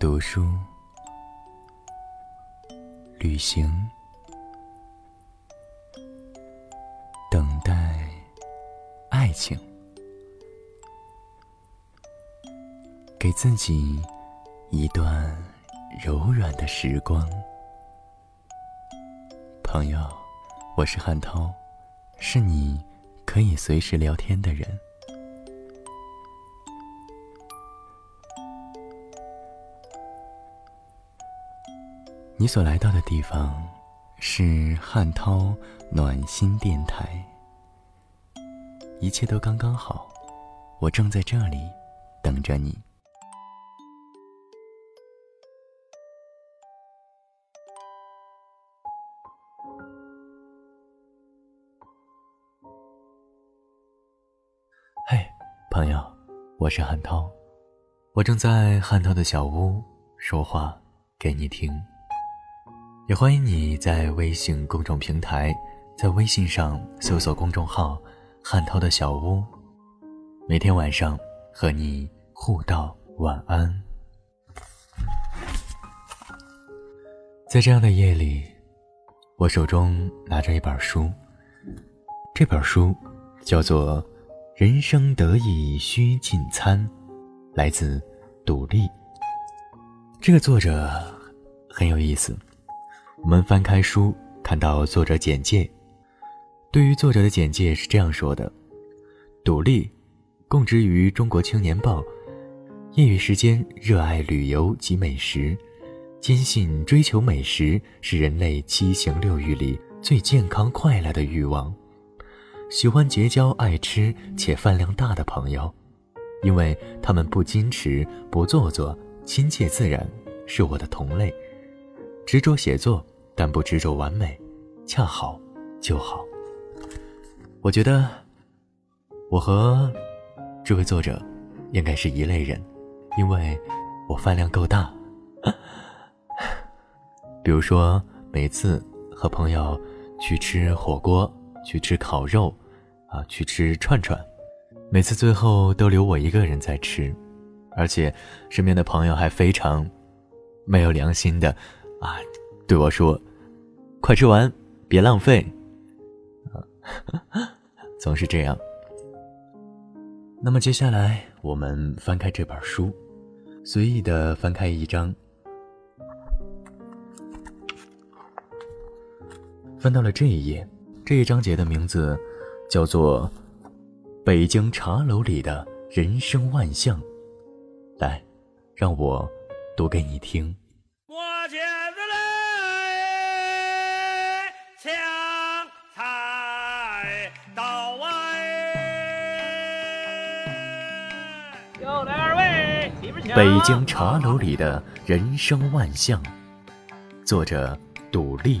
读书、旅行、等待爱情，给自己一段柔软的时光。朋友，我是汉涛，是你可以随时聊天的人。你所来到的地方是汉涛暖心电台，一切都刚刚好，我正在这里等着你。嘿，朋友，我是汉涛，我正在汉涛的小屋说话给你听。也欢迎你在微信公众平台，在微信上搜索公众号“汉涛的小屋”，每天晚上和你互道晚安。在这样的夜里，我手中拿着一本书，这本书叫做《人生得意须尽餐》，来自杜丽。这个作者很有意思。我们翻开书，看到作者简介。对于作者的简介是这样说的：独立，供职于《中国青年报》，业余时间热爱旅游及美食，坚信追求美食是人类七情六欲里最健康快乐的欲望。喜欢结交爱吃且饭量大的朋友，因为他们不矜持、不做作、亲切自然，是我的同类。执着写作，但不执着完美，恰好就好。我觉得，我和这位作者应该是一类人，因为我饭量够大。比如说，每次和朋友去吃火锅、去吃烤肉，啊，去吃串串，每次最后都留我一个人在吃，而且身边的朋友还非常没有良心的。啊，对我说：“快吃完，别浪费。”，总是这样。那么接下来，我们翻开这本书，随意的翻开一张，翻到了这一页。这一章节的名字叫做《北京茶楼里的人生万象》。来，让我读给你听。北京茶楼里的人生万象，作者杜丽。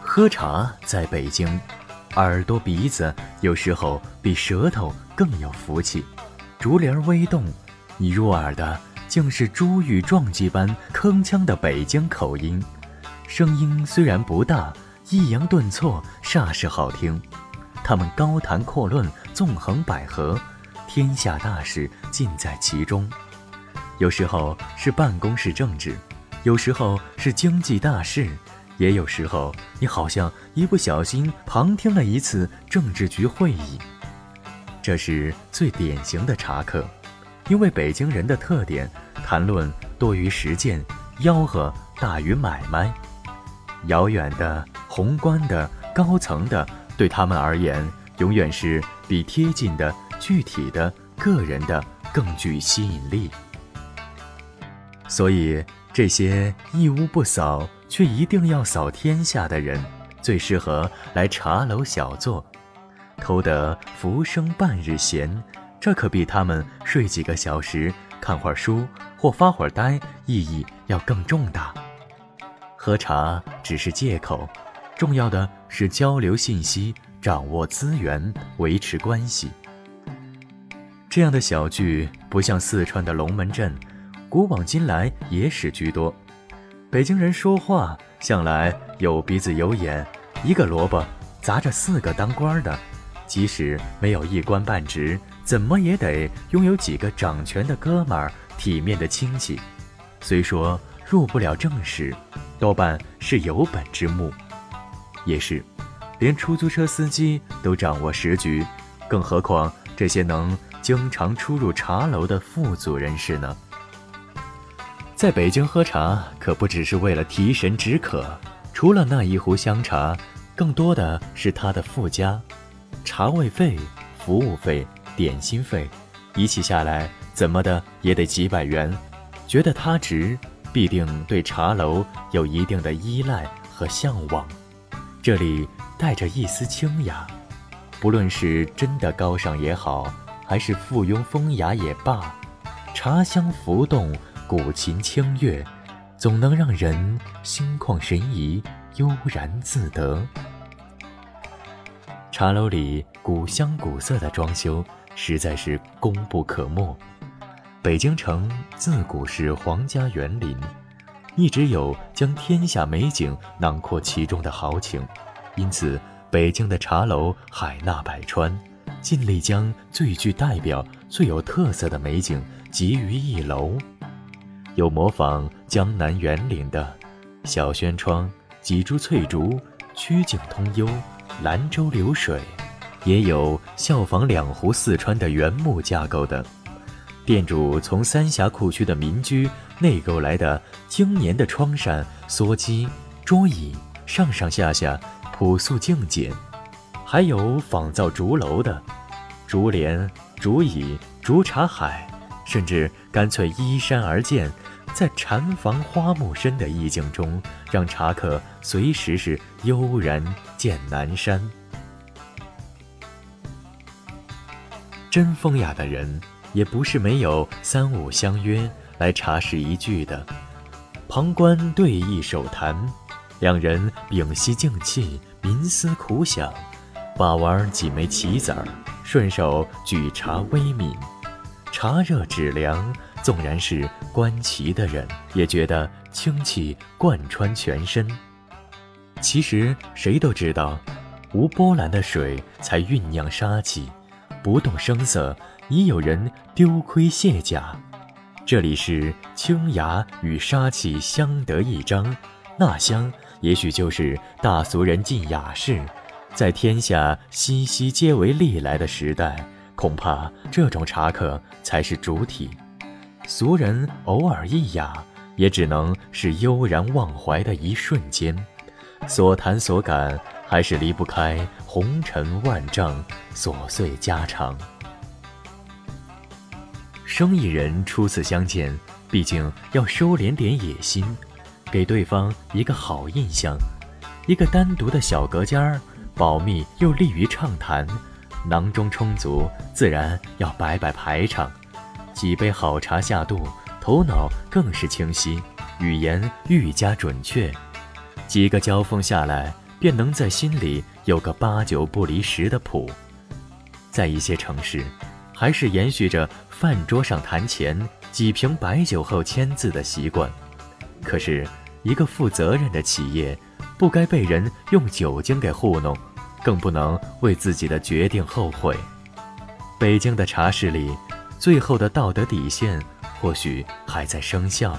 喝茶在北京，耳朵鼻子有时候比舌头更有福气。竹帘微动，你入耳的竟是珠玉撞击般铿锵的北京口音，声音虽然不大，抑扬顿挫煞是好听。他们高谈阔论，纵横捭阖。天下大事尽在其中，有时候是办公室政治，有时候是经济大事，也有时候你好像一不小心旁听了一次政治局会议。这是最典型的茶客，因为北京人的特点，谈论多于实践，吆喝大于买卖。遥远的、宏观的、高层的，对他们而言，永远是比贴近的。具体的个人的更具吸引力，所以这些一屋不扫却一定要扫天下的人，最适合来茶楼小坐，偷得浮生半日闲，这可比他们睡几个小时、看会儿书或发会儿呆意义要更重大。喝茶只是借口，重要的是交流信息、掌握资源、维持关系。这样的小聚不像四川的龙门阵，古往今来野史居多。北京人说话向来有鼻子有眼，一个萝卜砸着四个当官的，即使没有一官半职，怎么也得拥有几个掌权的哥们儿、体面的亲戚。虽说入不了正室，多半是有本之木。也是，连出租车司机都掌握时局，更何况这些能经常出入茶楼的富足人士呢？在北京喝茶，可不只是为了提神止渴，除了那一壶香茶，更多的是它的附加，茶位费、服务费、点心费，一起下来，怎么的也得几百元。觉得它值，必定对茶楼有一定的依赖和向往。这里带着一丝清雅，不论是真的高尚也好，还是附庸风雅也罢，茶香浮动。古琴清乐，总能让人心旷神怡、悠然自得。茶楼里古香古色的装修，实在是功不可没。北京城自古是皇家园林，一直有将天下美景囊括其中的豪情，因此北京的茶楼海纳百川，尽力将最具代表、最有特色的美景集于一楼。有模仿江南园林的小轩窗、几株翠竹、曲径通幽、兰舟流水，也有效仿两湖四川的原木架构的。店主从三峡库区的民居内购来的经年的窗扇、梭机、桌椅，上上下下朴素静简。还有仿造竹楼的，竹帘、竹椅、竹茶海，甚至干脆依山而建。在禅房花木深的意境中，让茶客随时是悠然见南山。真风雅的人，也不是没有三五相约来茶室一聚的。旁观对弈手谈，两人屏息静气，冥思苦想，把玩几枚棋子儿，顺手举茶微抿，茶热止凉。纵然是观棋的人，也觉得清气贯穿全身。其实谁都知道，无波澜的水才酝酿杀气，不动声色已有人丢盔卸甲。这里是清雅与杀气相得益彰，那香也许就是大俗人进雅室。在天下熙熙皆为利来的时代，恐怕这种茶客才是主体。俗人偶尔一雅，也只能是悠然忘怀的一瞬间，所谈所感还是离不开红尘万丈、琐碎家常。生意人初次相见，毕竟要收敛点野心，给对方一个好印象。一个单独的小隔间儿，保密又利于畅谈，囊中充足，自然要摆摆排场。几杯好茶下肚，头脑更是清晰，语言愈加准确。几个交锋下来，便能在心里有个八九不离十的谱。在一些城市，还是延续着饭桌上谈钱、几瓶白酒后签字的习惯。可是，一个负责任的企业，不该被人用酒精给糊弄，更不能为自己的决定后悔。北京的茶室里。最后的道德底线或许还在生效，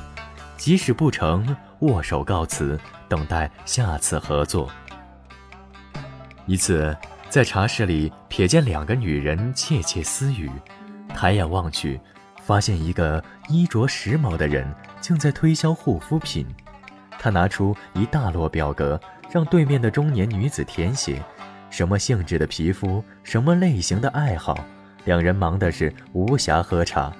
即使不成，握手告辞，等待下次合作。一次在茶室里瞥见两个女人窃窃私语，抬眼望去，发现一个衣着时髦的人正在推销护肤品。他拿出一大摞表格，让对面的中年女子填写，什么性质的皮肤，什么类型的爱好。两人忙的是无暇喝茶，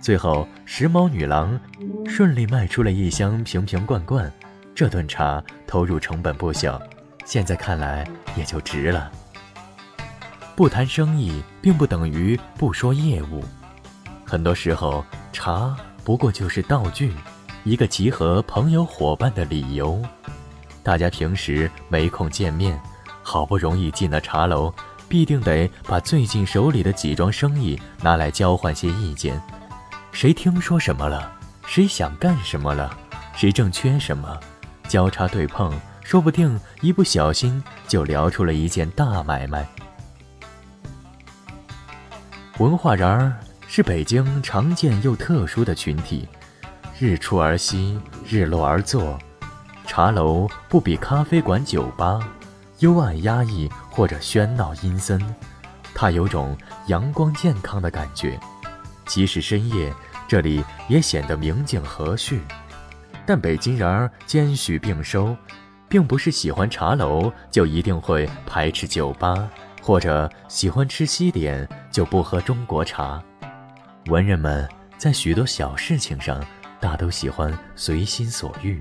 最后时髦女郎顺利卖出了一箱瓶瓶罐罐，这顿茶投入成本不小，现在看来也就值了。不谈生意，并不等于不说业务，很多时候茶不过就是道具，一个集合朋友伙伴的理由。大家平时没空见面，好不容易进了茶楼。必定得把最近手里的几桩生意拿来交换些意见，谁听说什么了？谁想干什么了？谁正缺什么？交叉对碰，说不定一不小心就聊出了一件大买卖。文化人儿是北京常见又特殊的群体，日出而息，日落而作。茶楼不比咖啡馆、酒吧幽暗压抑或者喧闹阴森，它有种阳光健康的感觉。即使深夜，这里也显得明净和煦。但北京人儿兼许并收。并不是喜欢茶楼就一定会排斥酒吧，或者喜欢吃西点就不喝中国茶。文人们在许多小事情上大都喜欢随心所欲。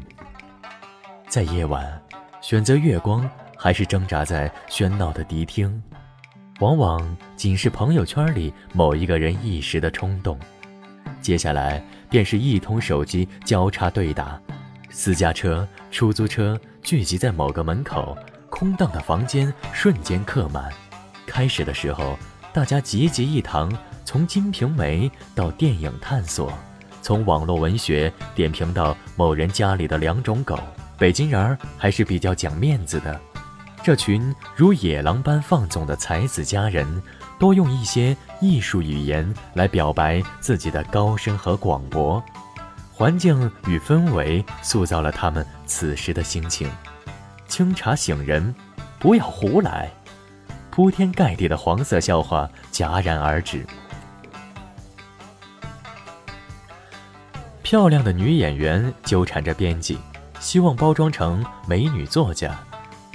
在夜晚，选择月光还是挣扎在喧闹的迪厅，往往仅是朋友圈里某一个人一时的冲动。接下来便是一通手机交叉对打，私家车、出租车。聚集在某个门口，空荡的房间瞬间客满。开始的时候，大家集集一堂，从《金瓶梅》到电影探索，从网络文学点评到某人家里的两种狗。北京人儿还是比较讲面子的，这群如野狼般放纵的才子佳人，多用一些艺术语言来表白自己的高深和广博。环境与氛围塑造了他们此时的心情。清茶醒人，不要胡来。铺天盖地的黄色笑话戛然而止。漂亮的女演员纠缠着编辑，希望包装成美女作家。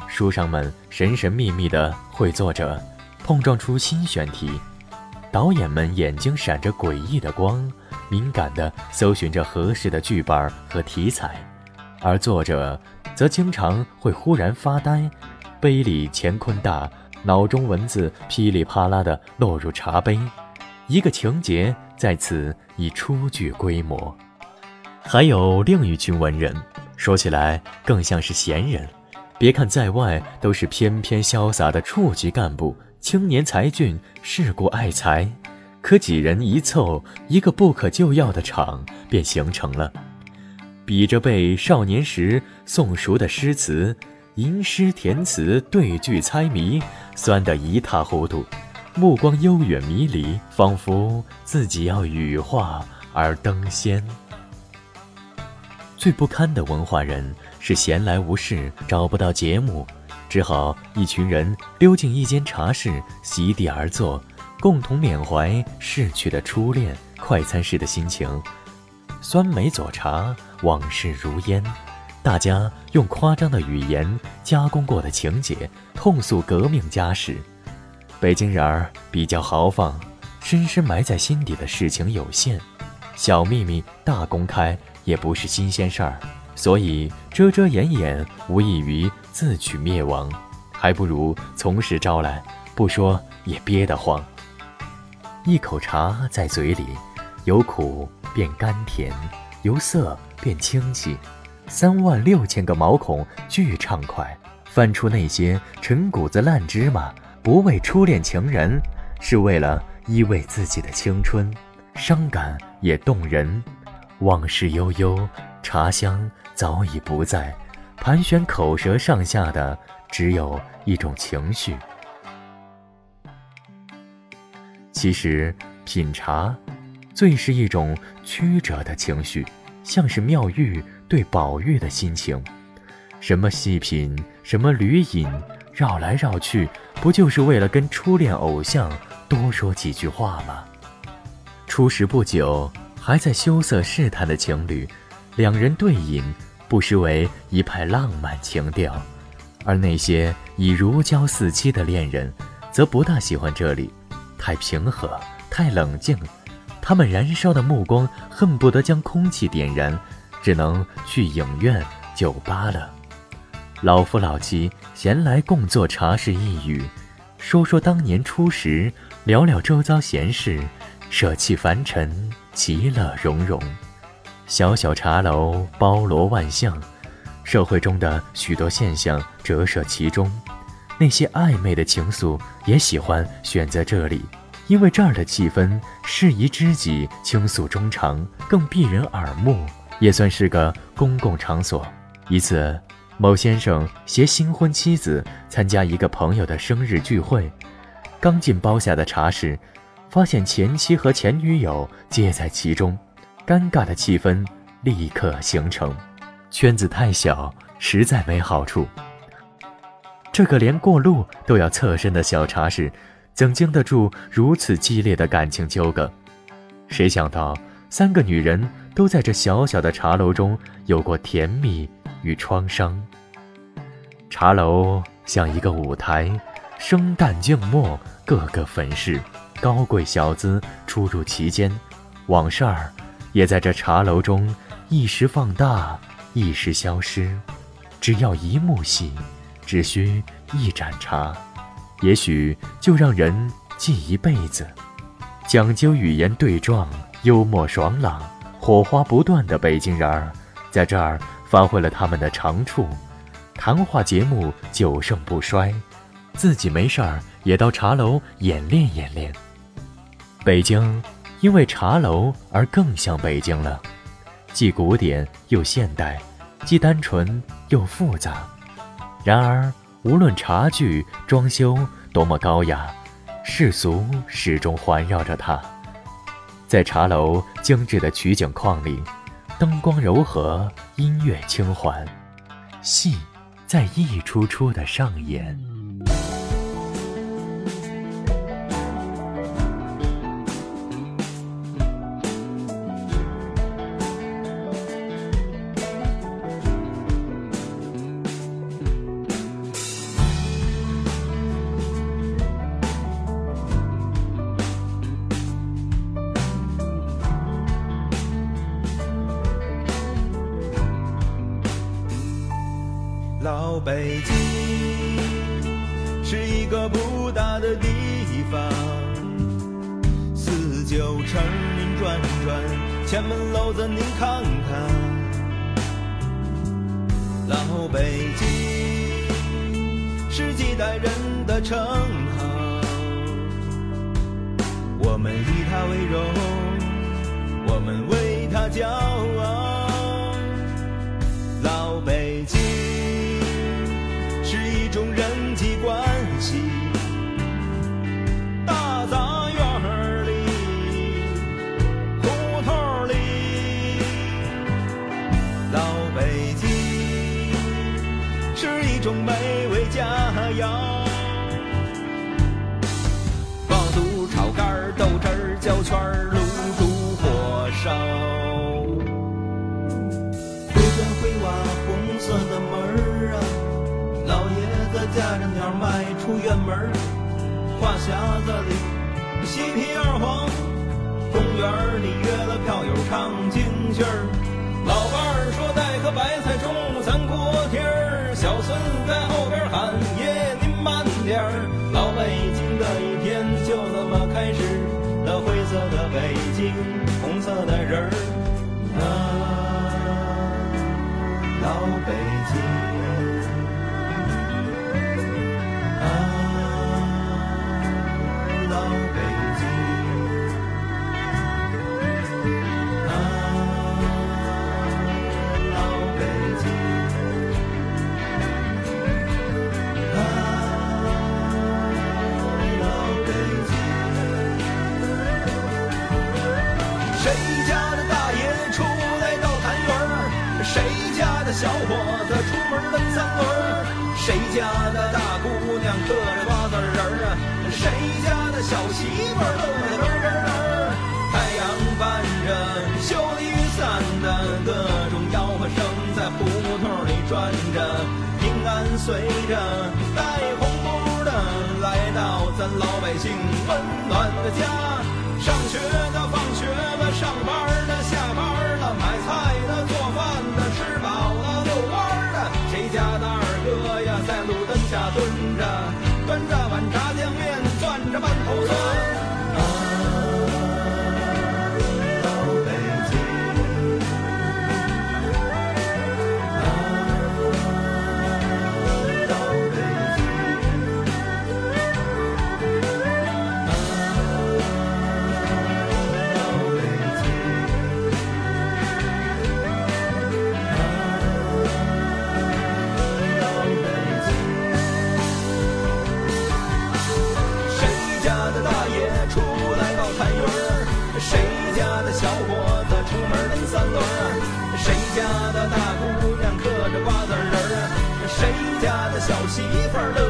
书商们神神秘秘的会作者，碰撞出新选题。导演们眼睛闪着诡异的光。敏感地搜寻着合适的剧本和题材，而作者则经常会忽然发呆，杯里乾坤大，脑中文字噼里啪啦地落入茶杯，一个情节在此已初具规模。还有另一群文人，说起来更像是闲人，别看在外都是翩翩潇洒的处级干部，青年才俊，世故爱财。可几人一凑，一个不可救药的场便形成了。比着背少年时诵熟的诗词，吟诗填词，对句猜谜，酸得一塌糊涂，目光悠远迷离，仿佛自己要羽化而登仙。最不堪的文化人是闲来无事，找不到节目，只好一群人溜进一间茶室，席地而坐。共同缅怀逝去的初恋，快餐式的心情，酸梅佐茶，往事如烟。大家用夸张的语言加工过的情节，痛诉革命家史。北京人儿比较豪放，深深埋在心底的事情有限，小秘密大公开也不是新鲜事儿，所以遮遮掩掩无异于自取灭亡，还不如从实招来，不说也憋得慌。一口茶在嘴里，由苦变甘甜，由涩变清气，三万六千个毛孔巨畅快，翻出那些陈谷子烂芝麻，不为初恋情人，是为了依偎自己的青春，伤感也动人，往事悠悠，茶香早已不在，盘旋口舌上下的只有一种情绪。其实，品茶，最是一种曲折的情绪，像是妙玉对宝玉的心情。什么细品，什么旅饮，绕来绕去，不就是为了跟初恋偶像多说几句话吗？初识不久，还在羞涩试探的情侣，两人对饮，不失为一派浪漫情调；而那些已如胶似漆的恋人，则不大喜欢这里。太平和，太冷静，他们燃烧的目光恨不得将空气点燃，只能去影院、酒吧了。老夫老妻闲来共坐茶室一语，说说当年初识，聊聊周遭闲事，舍弃凡尘，其乐融融。小小茶楼包罗万象，社会中的许多现象折射其中。那些暧昧的情愫也喜欢选择这里，因为这儿的气氛适宜知己倾诉衷肠，更避人耳目，也算是个公共场所。一次，某先生携新婚妻子参加一个朋友的生日聚会，刚进包下的茶室，发现前妻和前女友皆在其中，尴尬的气氛立刻形成。圈子太小，实在没好处。这个连过路都要侧身的小茶室，怎经得住如此激烈的感情纠葛？谁想到，三个女人都在这小小的茶楼中有过甜蜜与创伤。茶楼像一个舞台，生旦净末各个粉饰，高贵小资出入其间，往事儿也在这茶楼中一时放大，一时消失。只要一幕戏，只需一盏茶，也许就让人记一辈子。讲究语言对撞，幽默爽朗，火花不断的北京人儿，在这儿发挥了他们的长处。谈话节目久盛不衰，自己没事儿也到茶楼演练演练。北京因为茶楼而更像北京了，既古典又现代，既单纯又复杂。然而，无论茶具装修多么高雅，世俗始终环绕着它。在茶楼精致的取景框里，灯光柔和，音乐轻缓，戏。在一出出的上演。北京是一个不大的地方，四九城您转转，前门楼子您看看。老北京是几代人的称号，我们以它为荣，我们为它骄傲。烧，灰砖灰瓦，红色的门儿啊。老爷子驾着鸟迈出院门话匣子里嬉皮二黄，公园里约了票友唱京剧儿。老伴儿说带颗白菜中午咱过天媳妇儿乐得咯咯咯？太阳伴着秀丽雨伞的各种吆喝声，在胡同里转着，平安随着带红布的来到咱老百姓温暖的家。上学的媳妇儿